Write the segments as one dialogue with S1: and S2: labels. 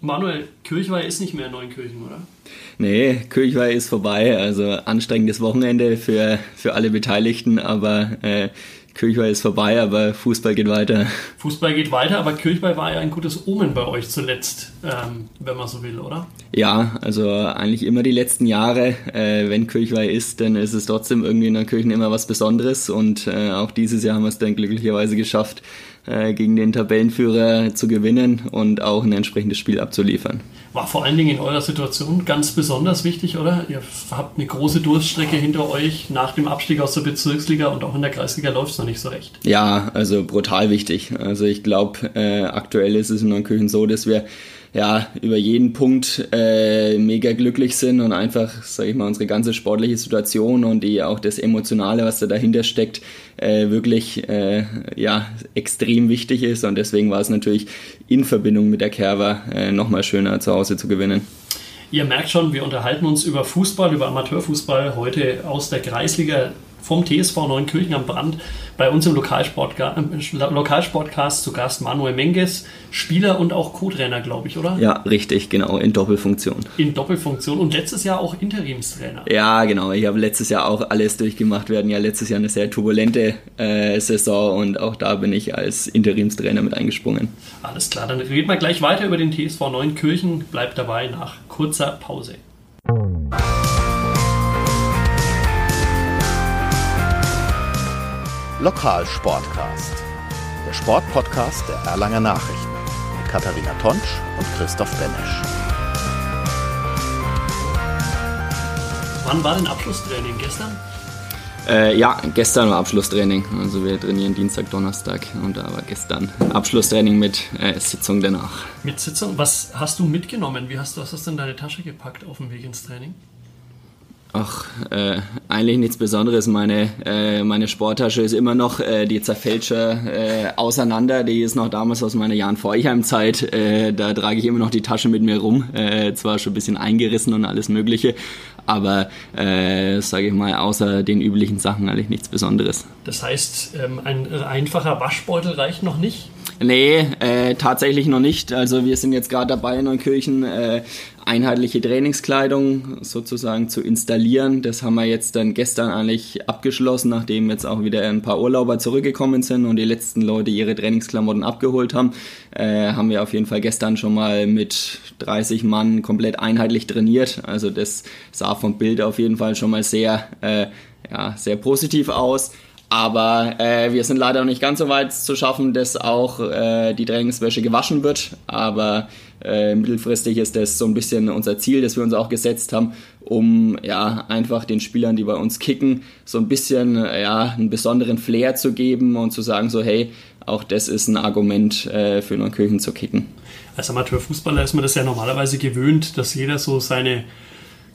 S1: Manuel, Kirchweih ist nicht mehr in Neunkirchen, oder?
S2: Nee, Kirchweih ist vorbei. Also anstrengendes Wochenende für, für alle Beteiligten, aber äh, Kirchweih ist vorbei, aber Fußball geht weiter.
S1: Fußball geht weiter, aber Kirchweih war ja ein gutes Omen bei euch zuletzt, ähm, wenn man so will, oder?
S2: Ja, also eigentlich immer die letzten Jahre, äh, wenn Kirchweih ist, dann ist es trotzdem irgendwie in der Kirchen immer was Besonderes und äh, auch dieses Jahr haben wir es dann glücklicherweise geschafft, gegen den Tabellenführer zu gewinnen und auch ein entsprechendes Spiel abzuliefern.
S1: War vor allen Dingen in eurer Situation ganz besonders wichtig, oder? Ihr habt eine große Durststrecke hinter euch nach dem Abstieg aus der Bezirksliga und auch in der Kreisliga läuft es noch nicht so recht.
S2: Ja, also brutal wichtig. Also ich glaube, äh, aktuell ist es in Neunkirchen so, dass wir ja, über jeden Punkt äh, mega glücklich sind und einfach, sage ich mal, unsere ganze sportliche Situation und die auch das Emotionale, was da dahinter steckt, äh, wirklich äh, ja, extrem wichtig ist. Und deswegen war es natürlich in Verbindung mit der Kerber äh, nochmal schöner zu Hause zu gewinnen.
S1: Ihr merkt schon, wir unterhalten uns über Fußball, über Amateurfußball heute aus der Kreisliga vom TSV Neunkirchen am Brand bei uns im Lokalsportcast, Lokalsportcast zu Gast Manuel Menges, Spieler und auch Co-Trainer, glaube ich, oder?
S2: Ja, richtig, genau, in Doppelfunktion.
S1: In Doppelfunktion und letztes Jahr auch Interimstrainer.
S2: Ja, genau, ich habe letztes Jahr auch alles durchgemacht. Wir hatten ja letztes Jahr eine sehr turbulente äh, Saison und auch da bin ich als Interimstrainer mit eingesprungen.
S1: Alles klar, dann reden wir gleich weiter über den TSV Neunkirchen. Bleibt dabei nach kurzer Pause.
S3: Lokalsportcast, der Sportpodcast der Erlanger Nachrichten mit Katharina Tonsch und Christoph Benesch.
S1: Wann war denn Abschlusstraining? Gestern?
S2: Äh, ja, gestern war Abschlusstraining. Also wir trainieren Dienstag, Donnerstag und da war gestern Abschlusstraining mit äh, Sitzung danach.
S1: Mit Sitzung? Was hast du mitgenommen? Wie hast du, was hast du in deine Tasche gepackt auf dem Weg ins Training?
S2: Ach, äh, eigentlich nichts Besonderes. Meine, äh, meine Sporttasche ist immer noch äh, die Zerfälscher äh, auseinander. Die ist noch damals aus meiner Jahren Vorheim-Zeit. Äh, da trage ich immer noch die Tasche mit mir rum. Äh, zwar schon ein bisschen eingerissen und alles Mögliche, aber sage ich mal, außer den üblichen Sachen eigentlich nichts Besonderes.
S1: Das heißt, ähm, ein einfacher Waschbeutel reicht noch nicht?
S2: Nee, äh, tatsächlich noch nicht. Also wir sind jetzt gerade dabei in Neukirchen äh, einheitliche Trainingskleidung sozusagen zu installieren. Das haben wir jetzt dann gestern eigentlich abgeschlossen, nachdem jetzt auch wieder ein paar Urlauber zurückgekommen sind und die letzten Leute ihre Trainingsklamotten abgeholt haben. Äh, haben wir auf jeden Fall gestern schon mal mit 30 Mann komplett einheitlich trainiert. Also das sah vom Bild auf jeden Fall schon mal sehr, äh, ja, sehr positiv aus. Aber äh, wir sind leider noch nicht ganz so weit zu schaffen, dass auch äh, die Trainingswäsche gewaschen wird. Aber äh, mittelfristig ist das so ein bisschen unser Ziel, das wir uns auch gesetzt haben, um ja einfach den Spielern, die bei uns kicken, so ein bisschen ja einen besonderen Flair zu geben und zu sagen so hey, auch das ist ein Argument äh, für Neunkirchen zu kicken.
S1: Als Amateurfußballer ist man das ja normalerweise gewöhnt, dass jeder so seine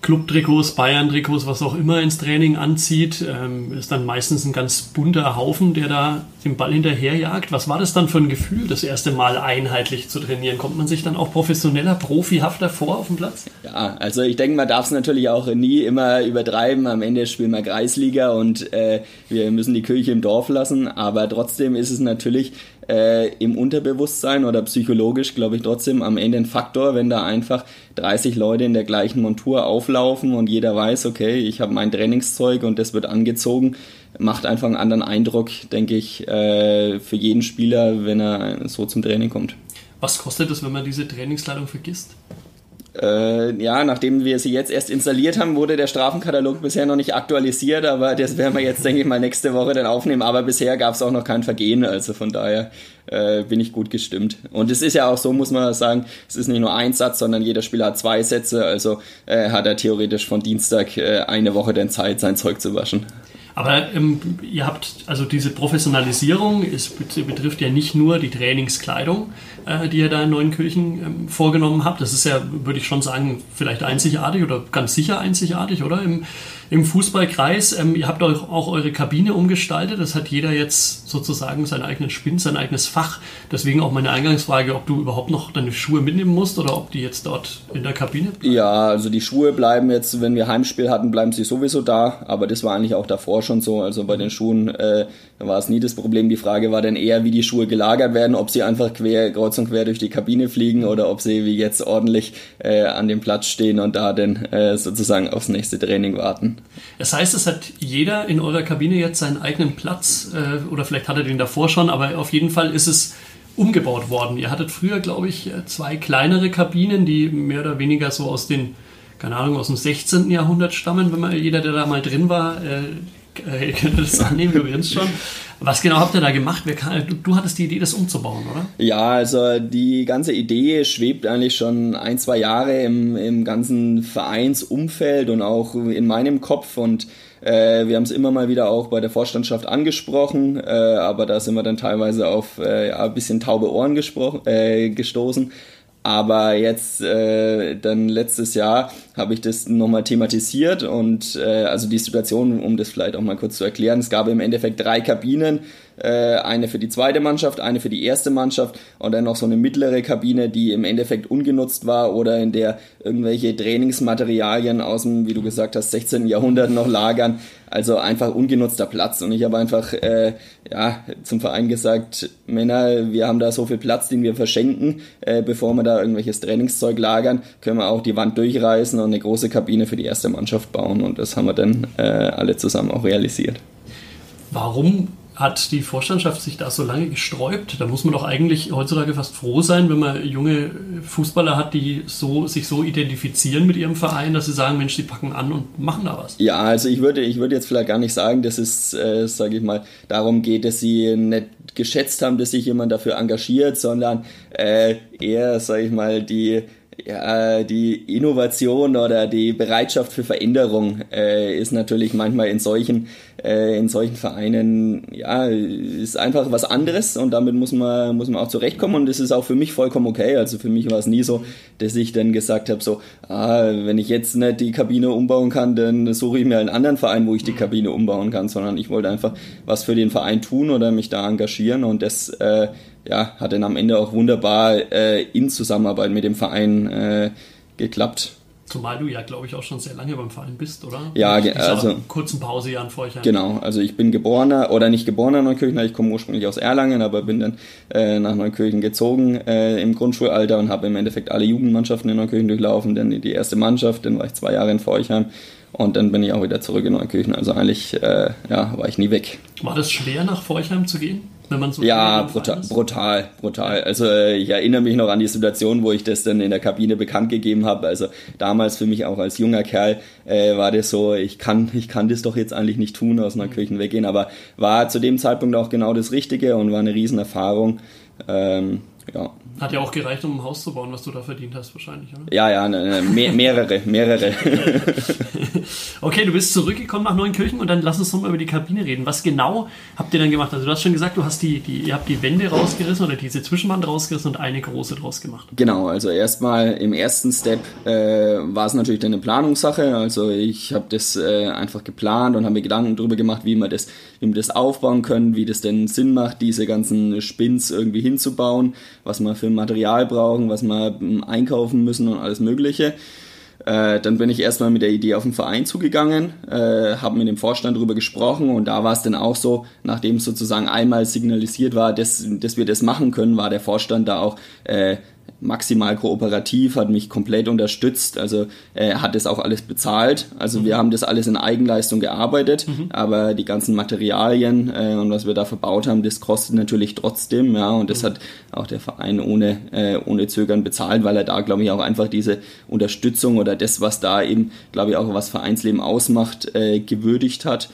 S1: Club-Trikots, Bayern-Trikots, was auch immer ins Training anzieht. Ähm, ist dann meistens ein ganz bunter Haufen, der da den Ball hinterherjagt. Was war das dann für ein Gefühl, das erste Mal einheitlich zu trainieren? Kommt man sich dann auch professioneller, profihafter vor auf dem Platz?
S2: Ja, also ich denke, man darf es natürlich auch nie immer übertreiben. Am Ende spielen wir Kreisliga und äh, wir müssen die Kirche im Dorf lassen. Aber trotzdem ist es natürlich äh, im Unterbewusstsein oder psychologisch, glaube ich, trotzdem am Ende ein Faktor, wenn da einfach 30 Leute in der gleichen Montur auflaufen und jeder weiß, okay, ich habe mein Trainingszeug und das wird angezogen, macht einfach einen anderen Eindruck, denke ich, äh, für jeden Spieler, wenn er so zum Training kommt.
S1: Was kostet es, wenn man diese Trainingskleidung vergisst?
S2: Äh, ja, nachdem wir sie jetzt erst installiert haben, wurde der Strafenkatalog bisher noch nicht aktualisiert, aber das werden wir jetzt, denke ich mal, nächste Woche dann aufnehmen. Aber bisher gab es auch noch kein Vergehen, also von daher äh, bin ich gut gestimmt. Und es ist ja auch so, muss man sagen, es ist nicht nur ein Satz, sondern jeder Spieler hat zwei Sätze, also äh, hat er theoretisch von Dienstag äh, eine Woche dann Zeit, sein Zeug zu waschen.
S1: Aber ähm, ihr habt also diese Professionalisierung, es betrifft ja nicht nur die Trainingskleidung, äh, die ihr da in Neunkirchen ähm, vorgenommen habt. Das ist ja, würde ich schon sagen, vielleicht einzigartig oder ganz sicher einzigartig, oder? Im, im Fußballkreis. Ähm, ihr habt auch, auch eure Kabine umgestaltet. Das hat jeder jetzt sozusagen seinen eigenen Spind, sein eigenes Fach. Deswegen auch meine Eingangsfrage, ob du überhaupt noch deine Schuhe mitnehmen musst oder ob die jetzt dort in der Kabine
S2: bleiben. Ja, also die Schuhe bleiben jetzt, wenn wir Heimspiel hatten, bleiben sie sowieso da. Aber das war eigentlich auch davor schon so. Also bei den Schuhen äh, war es nie das Problem. Die Frage war dann eher, wie die Schuhe gelagert werden, ob sie einfach quer, kreuz und quer durch die Kabine fliegen oder ob sie wie jetzt ordentlich äh, an dem Platz stehen und da dann äh, sozusagen aufs nächste Training warten.
S1: Das heißt, es hat jeder in eurer Kabine jetzt seinen eigenen Platz äh, oder vielleicht hat er den davor schon, aber auf jeden Fall ist es umgebaut worden. Ihr hattet früher, glaube ich, zwei kleinere Kabinen, die mehr oder weniger so aus den, keine Ahnung, aus dem 16. Jahrhundert stammen, wenn man jeder, der da mal drin war, äh, äh, das annehmen, grinst schon. Was genau habt ihr da gemacht? Du, hattest die Idee, das umzubauen, oder?
S2: Ja, also die ganze Idee schwebt eigentlich schon ein, zwei Jahre im, im ganzen Vereinsumfeld und auch in meinem Kopf und äh, wir haben es immer mal wieder auch bei der Vorstandschaft angesprochen, äh, aber da sind wir dann teilweise auf äh, ein bisschen taube Ohren äh, gestoßen. Aber jetzt, äh, dann letztes Jahr, habe ich das nochmal thematisiert und äh, also die Situation, um das vielleicht auch mal kurz zu erklären, es gab im Endeffekt drei Kabinen, äh, eine für die zweite Mannschaft, eine für die erste Mannschaft und dann noch so eine mittlere Kabine, die im Endeffekt ungenutzt war oder in der irgendwelche Trainingsmaterialien aus dem, wie du gesagt hast, 16. Jahrhundert noch lagern. Also einfach ungenutzter Platz. Und ich habe einfach äh, ja, zum Verein gesagt, Männer, wir haben da so viel Platz, den wir verschenken, äh, bevor wir da irgendwelches Trainingszeug lagern, können wir auch die Wand durchreißen und eine große Kabine für die erste Mannschaft bauen. Und das haben wir dann äh, alle zusammen auch realisiert.
S1: Warum hat die Vorstandschaft sich da so lange gesträubt? Da muss man doch eigentlich heutzutage fast froh sein, wenn man junge Fußballer hat, die so, sich so identifizieren mit ihrem Verein, dass sie sagen, Mensch, die packen an und machen da was.
S2: Ja, also ich würde, ich würde jetzt vielleicht gar nicht sagen, dass es, äh, sage ich mal, darum geht, dass sie nicht geschätzt haben, dass sich jemand dafür engagiert, sondern äh, eher, sage ich mal, die ja, die Innovation oder die Bereitschaft für Veränderung äh, ist natürlich manchmal in solchen, äh, in solchen Vereinen, ja, ist einfach was anderes und damit muss man, muss man auch zurechtkommen und das ist auch für mich vollkommen okay. Also für mich war es nie so, dass ich dann gesagt habe, so, ah, wenn ich jetzt nicht die Kabine umbauen kann, dann suche ich mir einen anderen Verein, wo ich die Kabine umbauen kann, sondern ich wollte einfach was für den Verein tun oder mich da engagieren und das äh, ja, hat dann am Ende auch wunderbar äh, in Zusammenarbeit mit dem Verein äh, geklappt.
S1: Zumal du ja, glaube ich, auch schon sehr lange beim Verein bist, oder?
S2: Ja, Mit also.
S1: kurzen Pause ja an Feuchheim.
S2: Genau, also ich bin geborener, oder nicht geborener Neukirchner, ich komme ursprünglich aus Erlangen, aber bin dann äh, nach Neukirchen gezogen äh, im Grundschulalter und habe im Endeffekt alle Jugendmannschaften in Neukirchen durchlaufen, dann die erste Mannschaft, dann war ich zwei Jahre in Feuchheim und dann bin ich auch wieder zurück in Neukirchen. Also eigentlich äh, ja, war ich nie weg.
S1: War das schwer, nach Feuchheim zu gehen?
S2: Wenn man so Ja, brutal, brutal, brutal. Also ich erinnere mich noch an die Situation, wo ich das dann in der Kabine bekannt gegeben habe. Also damals für mich auch als junger Kerl äh, war das so, ich kann, ich kann das doch jetzt eigentlich nicht tun, aus einer Kirche weggehen, aber war zu dem Zeitpunkt auch genau das Richtige und war eine Riesenerfahrung. Ähm, ja.
S1: Hat ja auch gereicht, um ein Haus zu bauen, was du da verdient hast, wahrscheinlich, oder?
S2: Ja, ja, ne, ne, mehr, mehrere, mehrere.
S1: okay, du bist zurückgekommen nach Neunkirchen und dann lass uns nochmal über die Kabine reden. Was genau habt ihr dann gemacht? Also du hast schon gesagt, du hast die, die, ihr habt die Wände rausgerissen oder diese Zwischenwand rausgerissen und eine große draus gemacht.
S2: Genau, also erstmal im ersten Step äh, war es natürlich dann eine Planungssache. Also ich habe das äh, einfach geplant und habe mir Gedanken darüber gemacht, wie wir das, wie wir das aufbauen können, wie das denn Sinn macht, diese ganzen Spins irgendwie hinzubauen was wir für Material brauchen, was wir ähm, einkaufen müssen und alles Mögliche. Äh, dann bin ich erstmal mit der Idee auf den Verein zugegangen, äh, habe mit dem Vorstand darüber gesprochen und da war es dann auch so, nachdem sozusagen einmal signalisiert war, dass, dass wir das machen können, war der Vorstand da auch äh, maximal kooperativ, hat mich komplett unterstützt, also äh, hat das auch alles bezahlt. Also mhm. wir haben das alles in Eigenleistung gearbeitet, mhm. aber die ganzen Materialien äh, und was wir da verbaut haben, das kostet natürlich trotzdem, ja, und das mhm. hat auch der Verein ohne, äh, ohne Zögern bezahlt, weil er da, glaube ich, auch einfach diese Unterstützung oder das, was da eben, glaube ich, auch was Vereinsleben ausmacht, äh, gewürdigt hat.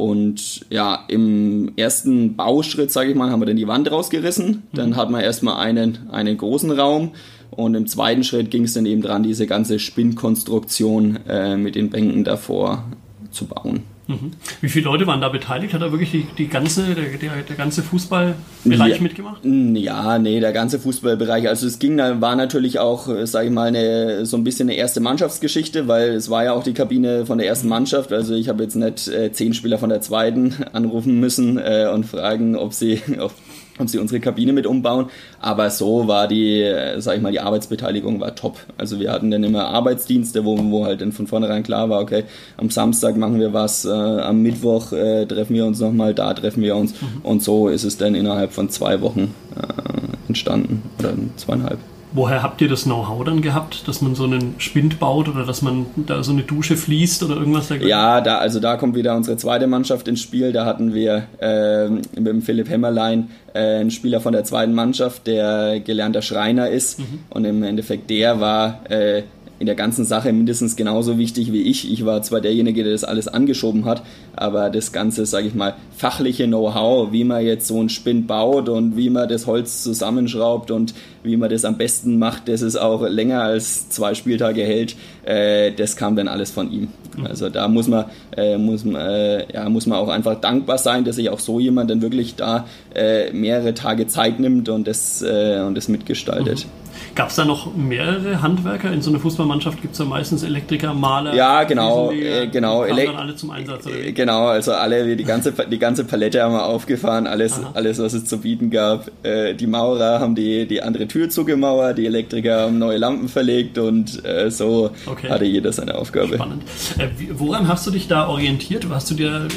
S2: Und ja, im ersten Bauschritt, sage ich mal, haben wir dann die Wand rausgerissen. Dann mhm. hat man erstmal einen, einen großen Raum. Und im zweiten Schritt ging es dann eben dran, diese ganze Spinnkonstruktion äh, mit den Bänken davor zu bauen.
S1: Mhm. Wie viele Leute waren da beteiligt? Hat da wirklich die, die ganze, der, der, der ganze Fußballbereich
S2: ja,
S1: mitgemacht?
S2: Ja, nee, der ganze Fußballbereich. Also es ging, war natürlich auch, äh, sage ich mal, eine, so ein bisschen eine erste Mannschaftsgeschichte, weil es war ja auch die Kabine von der ersten mhm. Mannschaft. Also ich habe jetzt nicht äh, zehn Spieler von der zweiten anrufen müssen äh, und fragen, ob sie, ob ob sie unsere Kabine mit umbauen. Aber so war die, äh, sag ich mal, die Arbeitsbeteiligung war top. Also wir hatten dann immer Arbeitsdienste, wo, wo halt dann von vornherein klar war, okay, am Samstag machen wir was, äh, am Mittwoch äh, treffen wir uns nochmal, da treffen wir uns. Mhm. Und so ist es dann innerhalb von zwei Wochen äh, entstanden oder zweieinhalb.
S1: Woher habt ihr das Know-how dann gehabt, dass man so einen Spind baut oder dass man da so eine Dusche fließt oder irgendwas
S2: dergleichen? Ja, da, also da kommt wieder unsere zweite Mannschaft ins Spiel. Da hatten wir äh, mit dem Philipp Hämmerlein äh, einen Spieler von der zweiten Mannschaft, der gelernter Schreiner ist. Mhm. Und im Endeffekt der war äh, in der ganzen Sache mindestens genauso wichtig wie ich. Ich war zwar derjenige, der das alles angeschoben hat, aber das ganze, sage ich mal, fachliche Know-how, wie man jetzt so einen Spind baut und wie man das Holz zusammenschraubt und wie man das am besten macht, dass es auch länger als zwei Spieltage hält, äh, das kam dann alles von ihm. Mhm. Also da muss man, äh, muss, äh, ja, muss man auch einfach dankbar sein, dass sich auch so jemand dann wirklich da äh, mehrere Tage Zeit nimmt und das, äh, und das mitgestaltet. Mhm.
S1: Gab es da noch mehrere Handwerker? In so einer Fußballmannschaft gibt es ja meistens Elektriker, Maler.
S2: Ja, genau, äh, genau.
S1: Dann alle zum Einsatz,
S2: wie? Genau, also alle, die ganze, die ganze Palette haben wir aufgefahren, alles, alles, was es zu bieten gab. Äh, die Maurer haben die, die andere Tür zugemauert, die Elektriker haben neue Lampen verlegt und äh, so okay. hatte jeder seine Aufgabe.
S1: Spannend. Äh, woran hast du dich da orientiert? Hast du dir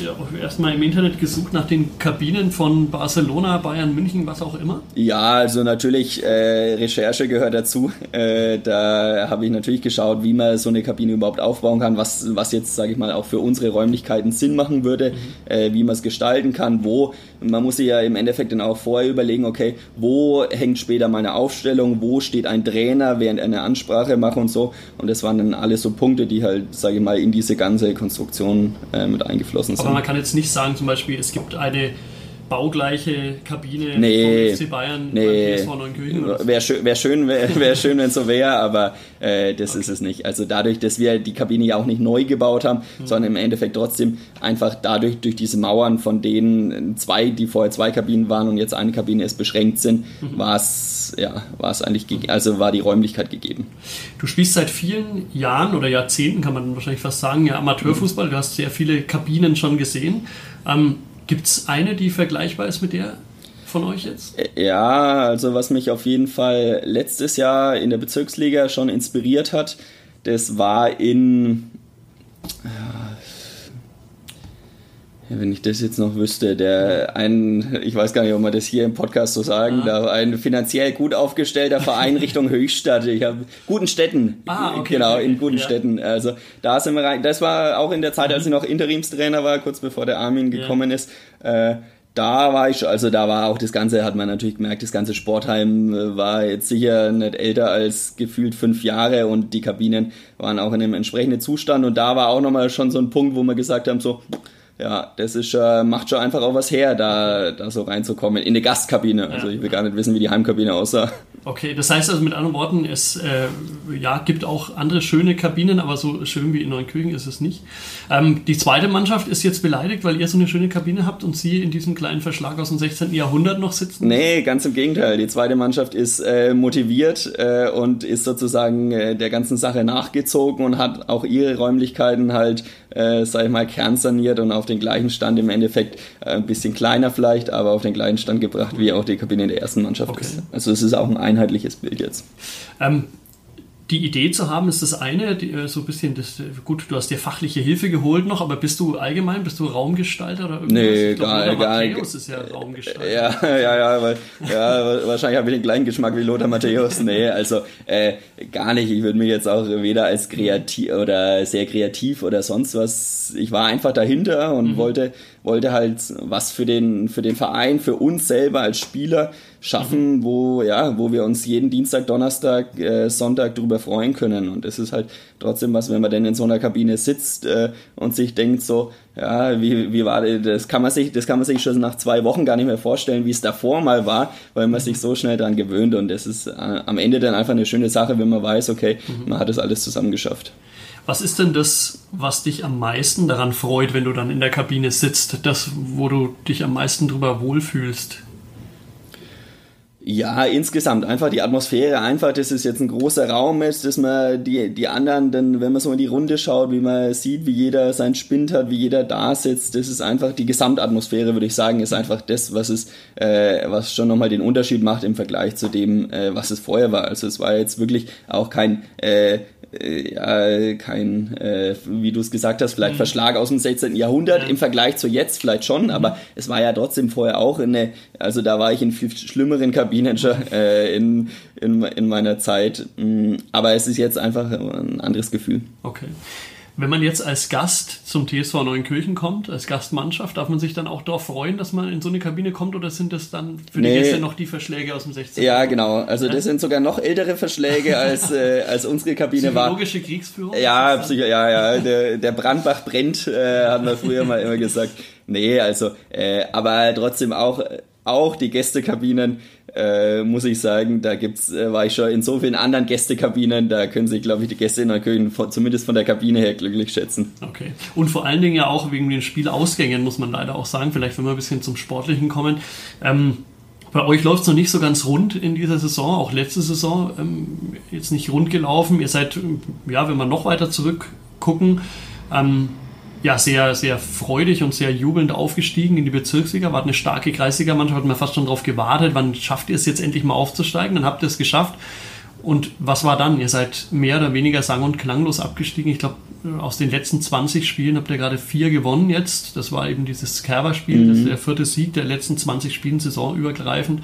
S1: erstmal im Internet gesucht nach den Kabinen von Barcelona, Bayern, München, was auch immer?
S2: Ja, also natürlich äh, Recherche gehört gehört dazu. Äh, da habe ich natürlich geschaut, wie man so eine Kabine überhaupt aufbauen kann, was, was jetzt, sage ich mal, auch für unsere Räumlichkeiten Sinn machen würde, mhm. äh, wie man es gestalten kann, wo. Man muss sich ja im Endeffekt dann auch vorher überlegen, okay, wo hängt später meine Aufstellung, wo steht ein Trainer, während er eine Ansprache macht und so. Und das waren dann alles so Punkte, die halt, sage ich mal, in diese ganze Konstruktion äh, mit eingeflossen sind.
S1: Aber man kann jetzt nicht sagen, zum Beispiel, es gibt eine baugleiche Kabine
S2: nee, vom FC Bayern nee. PSV Neunkirchen? Wäre schön, wär schön, wär, wär schön wenn es so wäre, aber äh, das okay. ist es nicht. Also dadurch, dass wir die Kabine ja auch nicht neu gebaut haben, mhm. sondern im Endeffekt trotzdem einfach dadurch, durch diese Mauern, von denen zwei, die vorher zwei Kabinen waren und jetzt eine Kabine ist beschränkt sind, mhm. war es ja, eigentlich, also war die Räumlichkeit gegeben.
S1: Du spielst seit vielen Jahren oder Jahrzehnten, kann man wahrscheinlich fast sagen, ja, Amateurfußball. Du hast sehr viele Kabinen schon gesehen. Ähm, Gibt es eine, die vergleichbar ist mit der von euch jetzt?
S2: Ja, also was mich auf jeden Fall letztes Jahr in der Bezirksliga schon inspiriert hat, das war in wenn ich das jetzt noch wüsste, der ein, ich weiß gar nicht, ob man das hier im Podcast so sagen ah. darf, ein finanziell gut aufgestellter Verein Richtung Höchstadt. Ich habe guten Städten, ah, okay, genau in guten ja. Städten. Also da sind wir rein. Das war auch in der Zeit, als ich noch Interimstrainer war, kurz bevor der Armin gekommen ja. ist. Äh, da war ich, also da war auch das Ganze, hat man natürlich gemerkt, das ganze Sportheim äh, war jetzt sicher nicht älter als gefühlt fünf Jahre und die Kabinen waren auch in einem entsprechenden Zustand und da war auch nochmal schon so ein Punkt, wo wir gesagt haben, so, ja, das ist, äh, macht schon einfach auch was her, da, da so reinzukommen in eine Gastkabine. Also ich will gar nicht wissen, wie die Heimkabine aussah.
S1: Okay, das heißt also mit anderen Worten, es äh, ja, gibt auch andere schöne Kabinen, aber so schön wie in Neunkirchen ist es nicht. Ähm, die zweite Mannschaft ist jetzt beleidigt, weil ihr so eine schöne Kabine habt und sie in diesem kleinen Verschlag aus dem 16. Jahrhundert noch sitzen?
S2: Nee, ganz im Gegenteil. Die zweite Mannschaft ist äh, motiviert äh, und ist sozusagen äh, der ganzen Sache nachgezogen und hat auch ihre Räumlichkeiten halt, äh, sag ich mal, kernsaniert und auf den gleichen Stand im Endeffekt äh, ein bisschen kleiner vielleicht, aber auf den gleichen Stand gebracht, wie auch die Kabine in der ersten Mannschaft okay. ist. Also es ist auch ein einheitliches Bild jetzt.
S1: Ähm, die Idee zu haben, ist das eine, die, äh, so ein bisschen, das, gut, du hast dir fachliche Hilfe geholt noch, aber bist du allgemein, bist du Raumgestalter oder irgendwas?
S2: Nee, glaub, gar, gar
S1: Matthäus ist ja Raumgestalter.
S2: Ja, ja, ja, weil, ja wahrscheinlich habe ich den gleichen Geschmack wie Lothar Matthäus. Nee, also äh, gar nicht. Ich würde mich jetzt auch weder als kreativ oder sehr kreativ oder sonst was, ich war einfach dahinter und mhm. wollte wollte halt was für den, für den Verein, für uns selber als Spieler schaffen, mhm. wo, ja, wo wir uns jeden Dienstag, Donnerstag, äh, Sonntag drüber freuen können. Und das ist halt trotzdem was, wenn man denn in so einer Kabine sitzt äh, und sich denkt so, ja, wie, wie war das? Das kann man sich, das kann man sich schon nach zwei Wochen gar nicht mehr vorstellen, wie es davor mal war, weil man sich so schnell daran gewöhnt. Und das ist äh, am Ende dann einfach eine schöne Sache, wenn man weiß, okay, mhm. man hat das alles zusammen geschafft.
S1: Was ist denn das, was dich am meisten daran freut, wenn du dann in der Kabine sitzt? Das, wo du dich am meisten drüber wohlfühlst?
S2: Ja, insgesamt einfach die Atmosphäre, einfach, dass es jetzt ein großer Raum ist, dass man die, die anderen dann, wenn man so in die Runde schaut, wie man sieht, wie jeder seinen Spind hat, wie jeder da sitzt, das ist einfach die Gesamtatmosphäre, würde ich sagen, ist einfach das, was es, äh, was schon nochmal den Unterschied macht im Vergleich zu dem, äh, was es vorher war. Also es war jetzt wirklich auch kein äh, äh, ja, kein, äh, wie du es gesagt hast, vielleicht mhm. Verschlag aus dem 16. Jahrhundert ja. im Vergleich zu jetzt vielleicht schon, aber mhm. es war ja trotzdem vorher auch eine, also da war ich in viel schlimmeren Kabinen schon äh, in, in, in meiner Zeit. Mm, aber es ist jetzt einfach ein anderes Gefühl.
S1: Okay. Wenn man jetzt als Gast zum TSV Neunkirchen kommt, als Gastmannschaft, darf man sich dann auch darauf freuen, dass man in so eine Kabine kommt oder sind das dann für nee. die Gäste noch die Verschläge aus dem 16.
S2: Ja, genau. Also das sind sogar noch ältere Verschläge als, äh, als unsere Kabine war.
S1: Psychologische Kriegsführung?
S2: Ja, Psycho ja, ja. Der, der Brandbach brennt, äh, haben wir früher mal immer gesagt. Nee, also, äh, aber trotzdem auch, auch die Gästekabinen äh, muss ich sagen, da gibt's, äh, war ich schon in so vielen anderen Gästekabinen, da können sich, glaube ich, die Gäste in Köchen von, zumindest von der Kabine her glücklich schätzen.
S1: Okay. Und vor allen Dingen ja auch wegen den Spielausgängen, muss man leider auch sagen, vielleicht wenn wir ein bisschen zum Sportlichen kommen. Ähm, bei euch läuft es noch nicht so ganz rund in dieser Saison, auch letzte Saison ähm, jetzt nicht rund gelaufen. Ihr seid, ja, wenn wir noch weiter zurückgucken, ähm, ja, sehr, sehr freudig und sehr jubelnd aufgestiegen in die Bezirksliga. War eine starke Kreisligamannschaft, hat man fast schon darauf gewartet, wann schafft ihr es jetzt endlich mal aufzusteigen? Dann habt ihr es geschafft. Und was war dann? Ihr seid mehr oder weniger sang- und klanglos abgestiegen. Ich glaube, aus den letzten 20 Spielen habt ihr gerade vier gewonnen jetzt. Das war eben dieses Kerber-Spiel, mhm. das ist der vierte Sieg der letzten 20 Spielen, saisonübergreifend.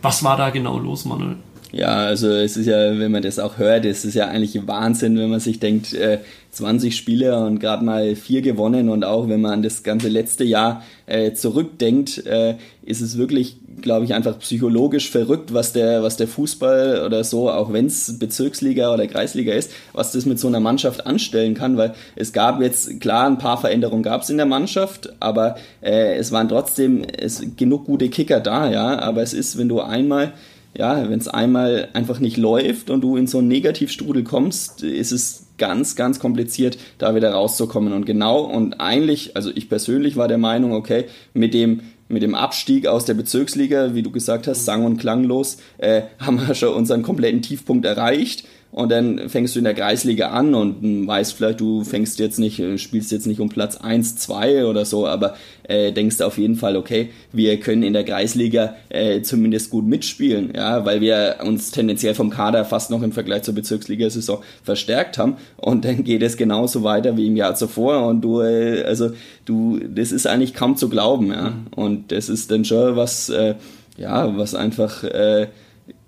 S1: Was war da genau los, Manuel?
S2: Ja, also es ist ja, wenn man das auch hört, es ist ja eigentlich Wahnsinn, wenn man sich denkt, äh, 20 Spiele und gerade mal vier gewonnen und auch wenn man an das ganze letzte Jahr äh, zurückdenkt, äh, ist es wirklich, glaube ich, einfach psychologisch verrückt, was der, was der Fußball oder so, auch wenn es Bezirksliga oder Kreisliga ist, was das mit so einer Mannschaft anstellen kann, weil es gab jetzt, klar, ein paar Veränderungen gab es in der Mannschaft, aber äh, es waren trotzdem es, genug gute Kicker da, ja, aber es ist, wenn du einmal ja, wenn es einmal einfach nicht läuft und du in so einen Negativstrudel kommst, ist es ganz, ganz kompliziert, da wieder rauszukommen. Und genau, und eigentlich, also ich persönlich war der Meinung, okay, mit dem, mit dem Abstieg aus der Bezirksliga, wie du gesagt hast, sang- und klanglos, äh, haben wir schon unseren kompletten Tiefpunkt erreicht. Und dann fängst du in der Kreisliga an und weißt vielleicht, du fängst jetzt nicht, äh, spielst jetzt nicht um Platz 1, 2 oder so, aber äh, denkst auf jeden Fall, okay, wir können in der Kreisliga äh, zumindest gut mitspielen, ja, weil wir uns tendenziell vom Kader fast noch im Vergleich zur Bezirksliga-Saison verstärkt haben. Und dann geht es genauso weiter wie im Jahr zuvor. Und du, äh, also du, das ist eigentlich kaum zu glauben, ja. Mhm. Und das ist dann schon was, äh, ja, was einfach äh,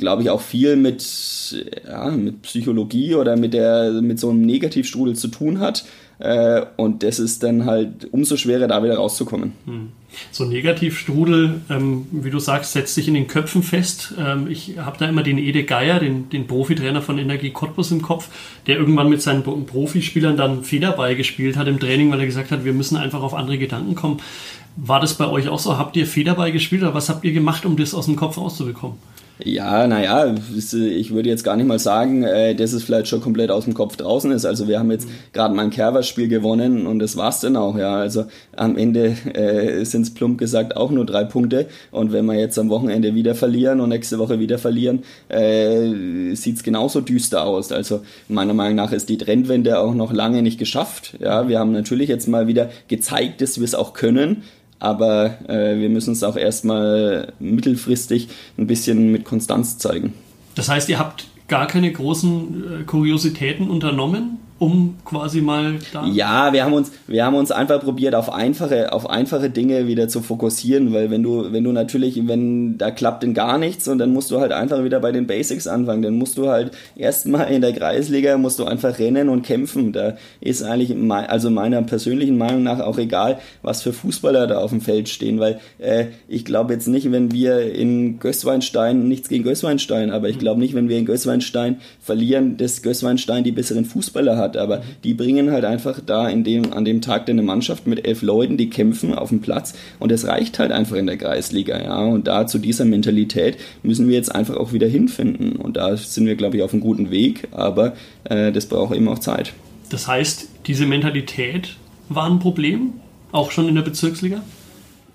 S2: glaube ich, auch viel mit, ja, mit Psychologie oder mit, der, mit so einem Negativstrudel zu tun hat. Äh, und das ist dann halt umso schwerer, da wieder rauszukommen. Hm.
S1: So ein Negativstrudel, ähm, wie du sagst, setzt sich in den Köpfen fest. Ähm, ich habe da immer den Ede Geier, den, den Profitrainer von Energie Cottbus im Kopf, der irgendwann mit seinen Profispielern dann Federball gespielt hat im Training, weil er gesagt hat, wir müssen einfach auf andere Gedanken kommen. War das bei euch auch so? Habt ihr Federball gespielt oder was habt ihr gemacht, um das aus dem Kopf rauszubekommen?
S2: Ja, naja, ich würde jetzt gar nicht mal sagen, äh, dass es vielleicht schon komplett aus dem Kopf draußen ist. Also wir haben jetzt mhm. gerade mal ein Kerber-Spiel gewonnen und das war's dann auch, ja. Also am Ende äh, sind es plump gesagt auch nur drei Punkte. Und wenn wir jetzt am Wochenende wieder verlieren und nächste Woche wieder verlieren, äh, sieht's genauso düster aus. Also meiner Meinung nach ist die Trendwende auch noch lange nicht geschafft. Ja, wir haben natürlich jetzt mal wieder gezeigt, dass wir es auch können aber äh, wir müssen es auch erstmal mittelfristig ein bisschen mit Konstanz zeigen.
S1: Das heißt, ihr habt gar keine großen äh, Kuriositäten unternommen? Um quasi mal
S2: da. Ja, wir haben uns, wir haben uns einfach probiert, auf einfache, auf einfache Dinge wieder zu fokussieren, weil wenn du, wenn du natürlich, wenn da klappt denn gar nichts und dann musst du halt einfach wieder bei den Basics anfangen, dann musst du halt erstmal in der Kreisliga musst du einfach rennen und kämpfen. Da ist eigentlich, also meiner persönlichen Meinung nach auch egal, was für Fußballer da auf dem Feld stehen, weil äh, ich glaube jetzt nicht, wenn wir in Gößweinstein, nichts gegen Gößweinstein, aber ich glaube nicht, wenn wir in Gößweinstein verlieren, dass Gößweinstein die besseren Fußballer hat hat, aber die bringen halt einfach da in dem, an dem Tag eine Mannschaft mit elf Leuten, die kämpfen auf dem Platz und es reicht halt einfach in der Kreisliga, ja. Und da zu dieser Mentalität müssen wir jetzt einfach auch wieder hinfinden. Und da sind wir, glaube ich, auf einem guten Weg, aber äh, das braucht eben auch Zeit.
S1: Das heißt, diese Mentalität war ein Problem, auch schon in der Bezirksliga?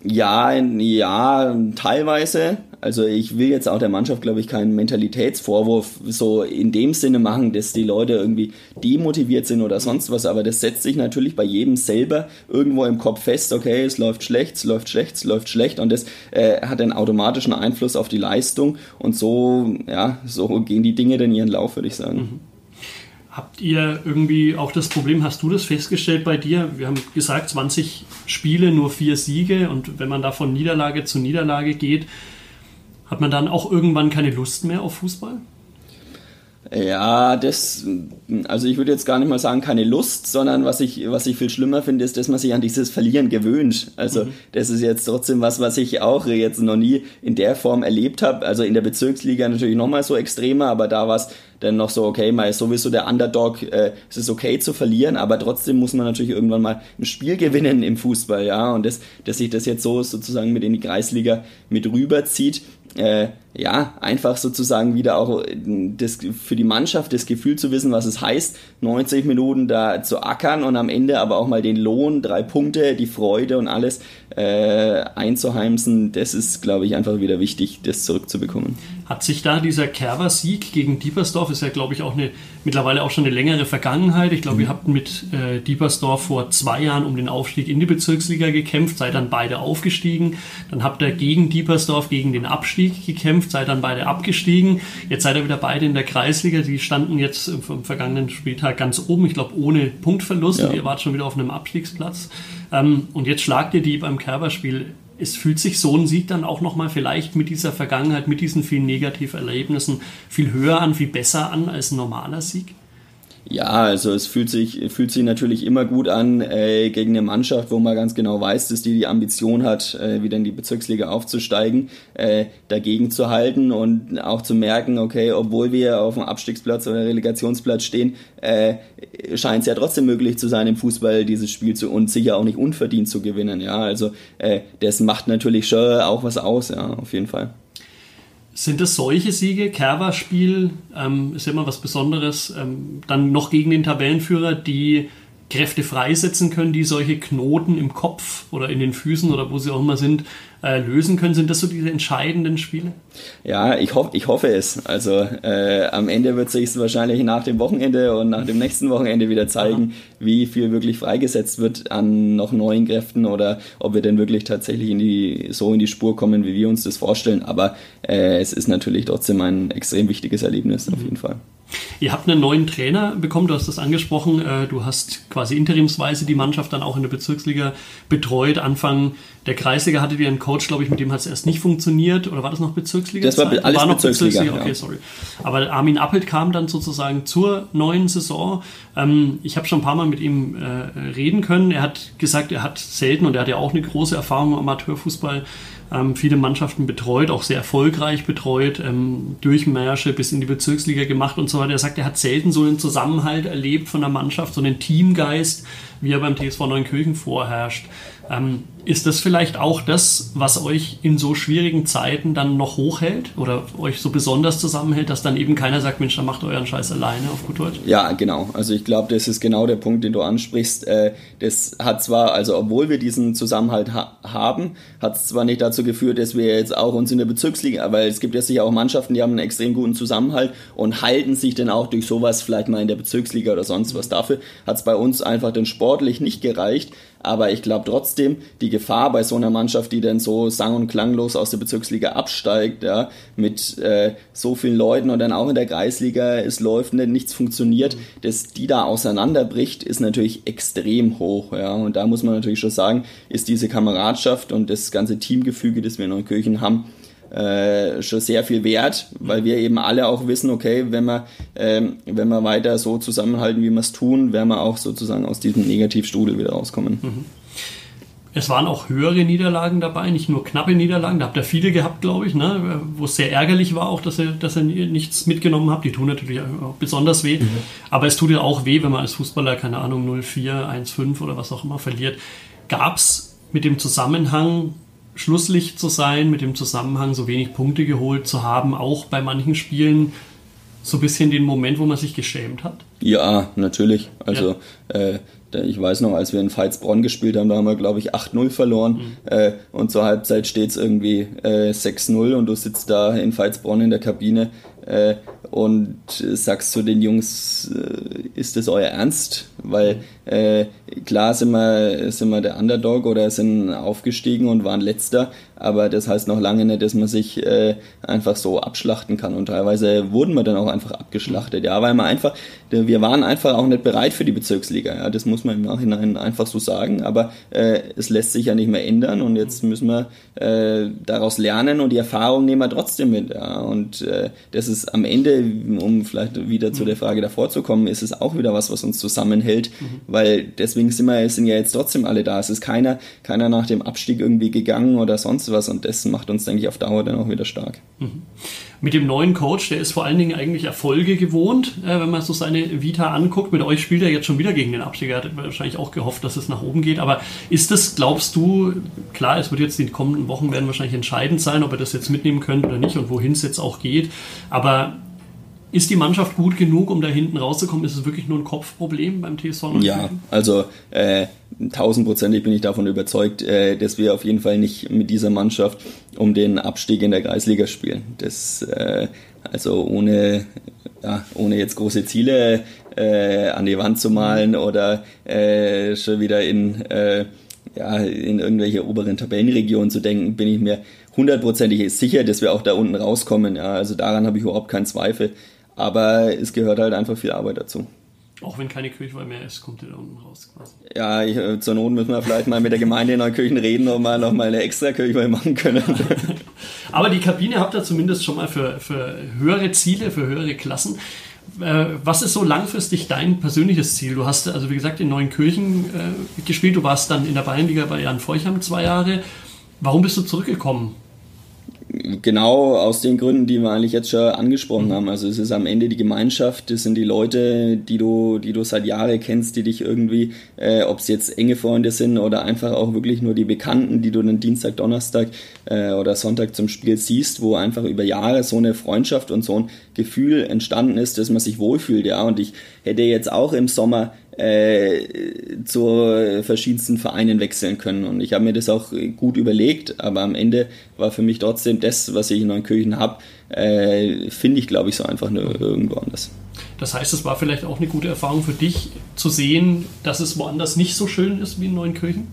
S2: Ja, ja, teilweise. Also ich will jetzt auch der Mannschaft, glaube ich, keinen Mentalitätsvorwurf so in dem Sinne machen, dass die Leute irgendwie demotiviert sind oder sonst was, aber das setzt sich natürlich bei jedem selber irgendwo im Kopf fest, okay, es läuft schlecht, es läuft schlecht, es läuft schlecht und das äh, hat einen automatischen Einfluss auf die Leistung und so, ja, so gehen die Dinge dann ihren Lauf, würde ich sagen. Mhm.
S1: Habt ihr irgendwie auch das Problem, hast du das festgestellt bei dir? Wir haben gesagt, 20 Spiele, nur vier Siege und wenn man da von Niederlage zu Niederlage geht, hat man dann auch irgendwann keine Lust mehr auf Fußball?
S2: Ja, das, also ich würde jetzt gar nicht mal sagen, keine Lust, sondern was ich, was ich viel schlimmer finde, ist, dass man sich an dieses Verlieren gewöhnt. Also mhm. das ist jetzt trotzdem was, was ich auch jetzt noch nie in der Form erlebt habe. Also in der Bezirksliga natürlich nochmal so extremer, aber da war es dann noch so, okay, mal ist sowieso der Underdog, äh, es ist okay zu verlieren, aber trotzdem muss man natürlich irgendwann mal ein Spiel gewinnen im Fußball, ja. Und das, dass sich das jetzt so sozusagen mit in die Kreisliga mit rüberzieht, äh, ja, einfach sozusagen wieder auch das, für die Mannschaft das Gefühl zu wissen, was es heißt, 90 Minuten da zu ackern und am Ende aber auch mal den Lohn, drei Punkte, die Freude und alles äh, einzuheimsen, das ist, glaube ich, einfach wieder wichtig, das zurückzubekommen.
S1: Hat sich da dieser Kerber-Sieg gegen Diepersdorf, ist ja, glaube ich, auch eine, mittlerweile auch schon eine längere Vergangenheit. Ich glaube, mhm. ihr habt mit äh, Diepersdorf vor zwei Jahren um den Aufstieg in die Bezirksliga gekämpft, seid dann beide aufgestiegen. Dann habt ihr gegen Diepersdorf gegen den Abstieg gekämpft, seid dann beide abgestiegen. Jetzt seid ihr wieder beide in der Kreisliga. Die standen jetzt vom vergangenen Spieltag ganz oben, ich glaube, ohne Punktverlust. Ja. Ihr wart schon wieder auf einem Abstiegsplatz. Ähm, und jetzt schlagt ihr die beim Kerberspiel es fühlt sich so ein Sieg dann auch nochmal vielleicht mit dieser Vergangenheit, mit diesen vielen Negativerlebnissen viel höher an, viel besser an als ein normaler Sieg?
S2: Ja, also es fühlt sich, fühlt sich natürlich immer gut an äh, gegen eine Mannschaft, wo man ganz genau weiß, dass die die Ambition hat, äh, wieder in die Bezirksliga aufzusteigen, äh, dagegen zu halten und auch zu merken, okay, obwohl wir auf dem Abstiegsplatz oder Relegationsplatz stehen, äh, scheint es ja trotzdem möglich zu sein, im Fußball dieses Spiel zu und sicher auch nicht unverdient zu gewinnen. Ja, also äh, das macht natürlich schon auch was aus, ja, auf jeden Fall.
S1: Sind das solche Siege? Kerber-Spiel ähm, ist immer was Besonderes. Ähm, dann noch gegen den Tabellenführer, die Kräfte freisetzen können, die solche Knoten im Kopf oder in den Füßen oder wo sie auch immer sind, äh, lösen können. Sind das so diese entscheidenden Spiele?
S2: Ja, ich, hoff, ich hoffe es. Also äh, am Ende wird sich es wahrscheinlich nach dem Wochenende und nach dem nächsten Wochenende wieder zeigen, Aha. wie viel wirklich freigesetzt wird an noch neuen Kräften oder ob wir denn wirklich tatsächlich in die, so in die Spur kommen, wie wir uns das vorstellen. Aber äh, es ist natürlich trotzdem ein extrem wichtiges Erlebnis, auf mhm. jeden Fall.
S1: Ihr habt einen neuen Trainer bekommen, du hast das angesprochen. Äh, du hast quasi interimsweise die Mannschaft dann auch in der Bezirksliga betreut. Anfang der Kreisliga hattet ihr einen Coach, glaube ich, mit dem hat es erst nicht funktioniert. Oder war das noch Bezirksliga?
S2: Das war alles war noch Bezirksliga.
S1: Bezirksliga. Okay, sorry. Aber Armin Appelt kam dann sozusagen zur neuen Saison. Ähm, ich habe schon ein paar Mal mit ihm äh, reden können. Er hat gesagt, er hat selten und er hat ja auch eine große Erfahrung im Amateurfußball ähm, viele Mannschaften betreut, auch sehr erfolgreich betreut, ähm, Durchmärsche bis in die Bezirksliga gemacht und so weiter. Er sagt, er hat selten so einen Zusammenhalt erlebt von der Mannschaft, so einen Teamgeist, wie er beim TSV Neunkirchen vorherrscht. Ähm, ist das vielleicht auch das, was euch in so schwierigen Zeiten dann noch hochhält oder euch so besonders zusammenhält, dass dann eben keiner sagt, Mensch, dann macht euren Scheiß alleine auf gut Deutsch?
S2: Ja, genau. Also ich glaube, das ist genau der Punkt, den du ansprichst. Äh, das hat zwar, also obwohl wir diesen Zusammenhalt ha haben, hat es zwar nicht dazu geführt, dass wir jetzt auch uns in der Bezirksliga, weil es gibt ja sicher auch Mannschaften, die haben einen extrem guten Zusammenhalt und halten sich dann auch durch sowas vielleicht mal in der Bezirksliga oder sonst was. Dafür hat es bei uns einfach dann sportlich nicht gereicht, aber ich glaube trotzdem, die Gefahr bei so einer Mannschaft, die dann so sang- und klanglos aus der Bezirksliga absteigt, ja, mit äh, so vielen Leuten und dann auch in der Kreisliga, es läuft nicht, nichts funktioniert, dass die da auseinanderbricht, ist natürlich extrem hoch. Ja. Und da muss man natürlich schon sagen, ist diese Kameradschaft und das ganze Teamgefüge, das wir in Neukirchen haben, äh, schon sehr viel wert, weil wir eben alle auch wissen, okay, wenn wir, ähm, wenn wir weiter so zusammenhalten, wie wir es tun, werden wir auch sozusagen aus diesem Negativstrudel wieder rauskommen. Mhm.
S1: Es waren auch höhere Niederlagen dabei, nicht nur knappe Niederlagen. Da habt ihr viele gehabt, glaube ich, ne? wo es sehr ärgerlich war, auch dass ihr, dass ihr nichts mitgenommen habt. Die tun natürlich auch besonders weh. Mhm. Aber es tut ja auch weh, wenn man als Fußballer, keine Ahnung, 0-4, 1-5 oder was auch immer verliert. Gab es mit dem Zusammenhang Schlusslicht zu sein, mit dem Zusammenhang so wenig Punkte geholt zu haben, auch bei manchen Spielen so ein bisschen den Moment, wo man sich geschämt hat?
S2: Ja, natürlich. Also ja. äh, ich weiß noch, als wir in Veitsbronn gespielt haben, da haben wir, glaube ich, 8-0 verloren. Mhm. Äh, und zur Halbzeit steht es irgendwie äh, 6-0 und du sitzt da in Veitsbronn in der Kabine äh, und sagst zu den Jungs, äh, ist das euer Ernst? Weil äh, klar sind wir, sind wir der Underdog oder sind aufgestiegen und waren letzter, aber das heißt noch lange nicht, dass man sich äh, einfach so abschlachten kann. Und teilweise wurden wir dann auch einfach abgeschlachtet, ja, weil man einfach, wir waren einfach auch nicht bereit für die Bezirksliga. Ja, das muss man im Nachhinein einfach so sagen. Aber äh, es lässt sich ja nicht mehr ändern und jetzt müssen wir äh, daraus lernen und die Erfahrung nehmen wir trotzdem mit. Ja. Und äh, das ist am Ende, um vielleicht wieder zu der Frage davor zu kommen, ist es auch wieder was, was uns zusammenhält, mhm. weil deswegen sind wir sind ja jetzt trotzdem alle da. Es ist keiner, keiner nach dem Abstieg irgendwie gegangen oder sonst was und das macht uns, denke ich, auf Dauer dann auch wieder stark. Mhm
S1: mit dem neuen Coach, der ist vor allen Dingen eigentlich Erfolge gewohnt, äh, wenn man so seine Vita anguckt. Mit euch spielt er jetzt schon wieder gegen den Abstieg. Er hat wahrscheinlich auch gehofft, dass es nach oben geht. Aber ist das, glaubst du, klar, es wird jetzt die kommenden Wochen werden wahrscheinlich entscheidend sein, ob er das jetzt mitnehmen könnte oder nicht und wohin es jetzt auch geht. Aber ist die Mannschaft gut genug, um da hinten rauszukommen? Ist es wirklich nur ein Kopfproblem beim TSV?
S2: Ja, also äh, tausendprozentig bin ich davon überzeugt, äh, dass wir auf jeden Fall nicht mit dieser Mannschaft um den Abstieg in der Kreisliga spielen. Das äh, also ohne ja, ohne jetzt große Ziele äh, an die Wand zu malen oder äh, schon wieder in äh, ja, in irgendwelche oberen Tabellenregionen zu denken, bin ich mir hundertprozentig sicher, dass wir auch da unten rauskommen. Ja, also daran habe ich überhaupt keinen Zweifel. Aber es gehört halt einfach viel Arbeit dazu.
S1: Auch wenn keine Kirchweih mehr ist, kommt ihr da unten raus quasi.
S2: Ja, ich, äh, zur Not müssen wir vielleicht mal mit der Gemeinde in Neukirchen reden, ob wir noch mal eine extra Kirchweih machen können.
S1: Aber die Kabine habt ihr zumindest schon mal für, für höhere Ziele, für höhere Klassen. Äh, was ist so langfristig dein persönliches Ziel? Du hast also, wie gesagt, in Neunkirchen äh, gespielt. Du warst dann in der Bayernliga bei Jan Feuchheim zwei Jahre. Warum bist du zurückgekommen?
S2: Genau aus den Gründen, die wir eigentlich jetzt schon angesprochen haben. Also es ist am Ende die Gemeinschaft, das sind die Leute, die du, die du seit Jahren kennst, die dich irgendwie, äh, ob es jetzt enge Freunde sind oder einfach auch wirklich nur die Bekannten, die du dann Dienstag, Donnerstag äh, oder Sonntag zum Spiel siehst, wo einfach über Jahre so eine Freundschaft und so ein Gefühl entstanden ist, dass man sich wohlfühlt. Ja, und ich hätte jetzt auch im Sommer äh, zu verschiedensten Vereinen wechseln können. Und ich habe mir das auch gut überlegt, aber am Ende war für mich trotzdem das, was ich in Neunkirchen habe, äh, finde ich, glaube ich, so einfach nur irgendwo anders.
S1: Das heißt, es war vielleicht auch eine gute Erfahrung für dich zu sehen, dass es woanders nicht so schön ist wie in Neunkirchen?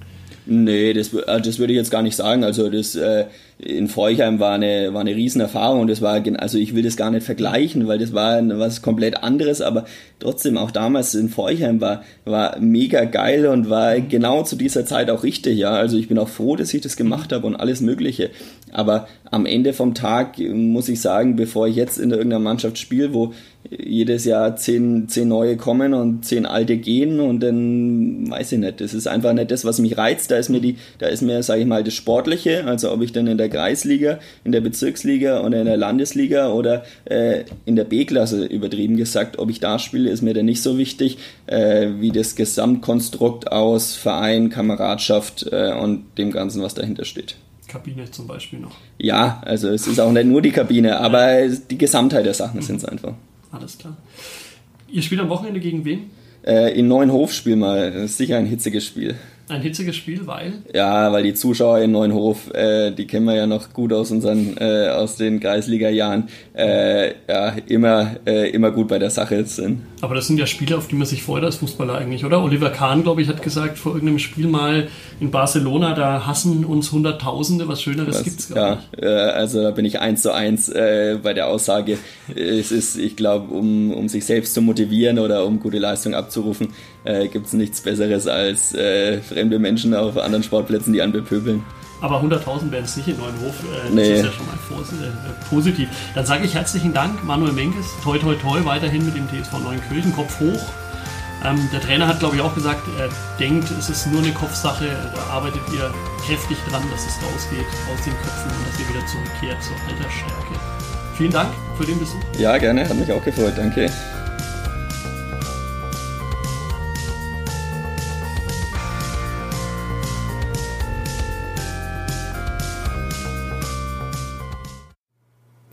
S2: Nee, das, äh, das würde ich jetzt gar nicht sagen. Also das äh, in Feuchheim war eine, war eine Riesenerfahrung. Das war, also ich will das gar nicht vergleichen, weil das war was komplett anderes, aber trotzdem auch damals in Feuchheim war, war mega geil und war genau zu dieser Zeit auch richtig, ja. Also ich bin auch froh, dass ich das gemacht habe und alles Mögliche. Aber am Ende vom Tag muss ich sagen, bevor ich jetzt in irgendeiner Mannschaft spiele, wo jedes Jahr zehn, zehn neue kommen und zehn alte gehen und dann weiß ich nicht. Das ist einfach nicht das, was mich reizt. Da ist mir die, da ist mir, sage ich mal, das Sportliche, also ob ich dann in der Kreisliga, in der Bezirksliga oder in der Landesliga oder äh, in der B-Klasse übertrieben gesagt, ob ich da spiele, ist mir dann nicht so wichtig, äh, wie das Gesamtkonstrukt aus Verein, Kameradschaft äh, und dem Ganzen, was dahinter steht.
S1: Kabine zum Beispiel noch.
S2: Ja, also es ist auch nicht nur die Kabine, aber die Gesamtheit der Sachen mhm. sind es einfach.
S1: Alles klar. Ihr spielt am Wochenende gegen wen?
S2: Äh, in Neuenhof spiel mal. Das ist sicher ein hitziges Spiel.
S1: Ein hitziges Spiel, weil?
S2: Ja, weil die Zuschauer in Neuenhof, äh, die kennen wir ja noch gut aus unseren, äh, aus den Kreisliga-Jahren, äh, ja, immer, äh, immer gut bei der Sache sind.
S1: Aber das sind ja Spiele, auf die man sich freut als Fußballer eigentlich, oder? Oliver Kahn, glaube ich, hat gesagt vor irgendeinem Spiel mal in Barcelona, da hassen uns Hunderttausende, was Schöneres gibt es
S2: gar nicht. Ja, äh, also da bin ich eins zu eins äh, bei der Aussage. es ist, ich glaube, um, um sich selbst zu motivieren oder um gute Leistung abzurufen, äh, gibt es nichts Besseres als fremde Menschen auf anderen Sportplätzen, die anbepöbeln.
S1: Aber 100.000 werden es nicht in Neuenhof. Äh, nee. Das ist ja schon mal äh, positiv. Dann sage ich herzlichen Dank, Manuel Menkes. Toi, toi, toi, weiterhin mit dem TSV Neunkirchen. Kopf hoch. Ähm, der Trainer hat, glaube ich, auch gesagt, er denkt, es ist nur eine Kopfsache. Da arbeitet ihr kräftig dran, dass es rausgeht aus den Köpfen und dass ihr wieder zurückkehrt zur alter Stärke. Vielen Dank für den Besuch.
S2: Ja, gerne. Hat mich auch gefreut. Danke.